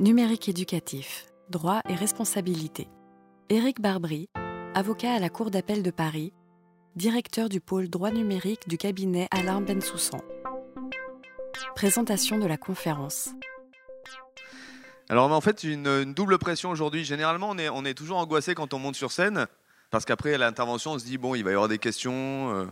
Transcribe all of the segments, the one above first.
Numérique éducatif, droit et responsabilité. Éric Barbry, avocat à la Cour d'appel de Paris, directeur du pôle droit numérique du cabinet Alain Bensoussan. Présentation de la conférence. Alors en fait, une, double pression aujourd'hui. Généralement, on est, on est toujours angoissé quand on monte sur scène, parce qu'après l'intervention, on se dit, bon, il va y avoir des questions. euh,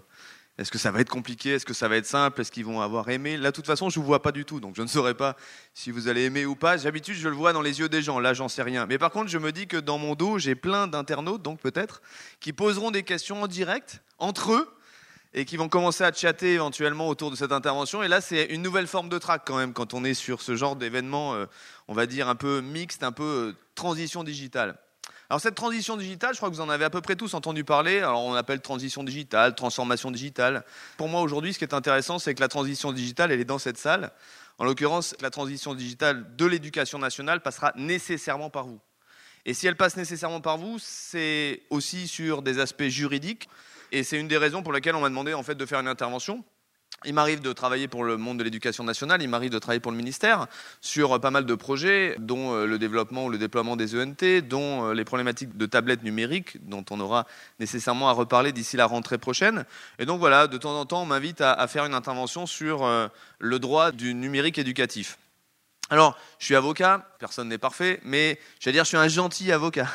est-ce que ça va être compliqué? Est-ce que ça va être simple? Est-ce qu'ils vont avoir aimé? Là, de toute façon, je ne vous vois pas du tout, donc je ne saurais pas si vous allez aimer ou pas. D'habitude, je le vois dans les yeux des gens. Là, j'en sais rien. Mais par contre, je me dis que dans mon dos, j'ai plein d'internautes, donc peut-être, qui poseront des questions en direct, entre eux, et qui vont commencer à chatter éventuellement autour de cette intervention. Et là, c'est une nouvelle forme de track quand même, quand on est sur ce genre d'événement, euh, on va dire, un peu mixte, un peu euh, transition digitale. Alors cette transition digitale, je crois que vous en avez à peu près tous entendu parler. Alors on appelle transition digitale, transformation digitale. Pour moi aujourd'hui, ce qui est intéressant, c'est que la transition digitale, elle est dans cette salle. En l'occurrence, la transition digitale de l'éducation nationale passera nécessairement par vous. Et si elle passe nécessairement par vous, c'est aussi sur des aspects juridiques. Et c'est une des raisons pour lesquelles on m'a demandé en fait de faire une intervention. Il m'arrive de travailler pour le monde de l'éducation nationale, il m'arrive de travailler pour le ministère sur euh, pas mal de projets, dont euh, le développement ou le déploiement des ENT, dont euh, les problématiques de tablettes numériques, dont on aura nécessairement à reparler d'ici la rentrée prochaine. Et donc voilà, de temps en temps, on m'invite à, faire une intervention sur le droit du numérique éducatif. Alors, je suis avocat, personne n'est parfait, mais je vais dire, je suis un gentil avocat.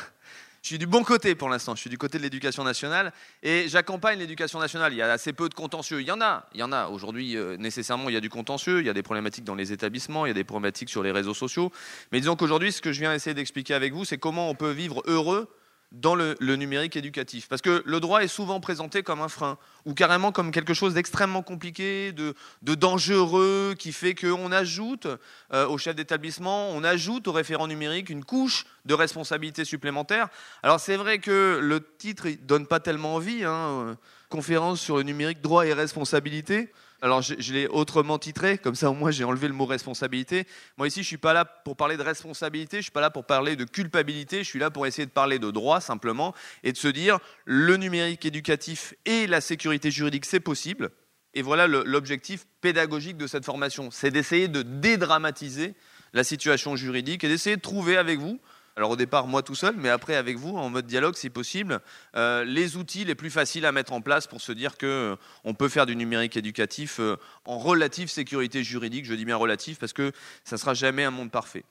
Je suis du bon côté pour l'instant, je suis du côté de l'éducation nationale et j'accompagne l'éducation nationale. Il y a assez peu de contentieux, il y en a, il y en a. Aujourd'hui, euh, nécessairement, il y a du contentieux, il y a des problématiques dans les établissements, il y a des problématiques sur les réseaux sociaux. Mais disons qu'aujourd'hui, ce que je viens essayer d'expliquer avec vous, c'est comment on peut vivre heureux dans le, numérique éducatif. Parce que le droit est souvent présenté comme un frein, ou carrément comme quelque chose d'extrêmement compliqué, de, de dangereux, qui fait qu'on ajoute euh, au chef d'établissement, on ajoute au référent numérique une couche de responsabilité supplémentaire. Alors c'est vrai que le titre ne donne pas tellement envie, hein, euh, conférence sur le numérique, droit et responsabilité. Alors je, l'ai autrement titré, comme ça au moins j'ai enlevé le mot responsabilité. Moi ici je suis pas là pour parler de responsabilité, je suis pas là pour parler de culpabilité, je suis là pour essayer de parler de droit simplement et de se dire le numérique éducatif et la sécurité juridique c'est possible. Et voilà l'objectif pédagogique de cette formation, c'est d'essayer de dédramatiser la situation juridique et d'essayer de trouver avec vous alors au départ, moi tout seul, mais après avec vous, en mode dialogue si possible, euh, les outils les plus faciles à mettre en place pour se dire que euh, peut faire du numérique éducatif euh, en relative sécurité juridique. Je dis bien relative parce que ça sera jamais un monde parfait.